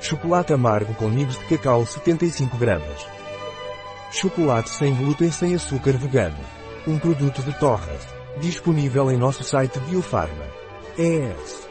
Chocolate amargo com nibs de cacau 75 gramas. Chocolate sem glúten sem açúcar vegano. Um produto de Torres. Disponível em nosso site Biofarma. É ES.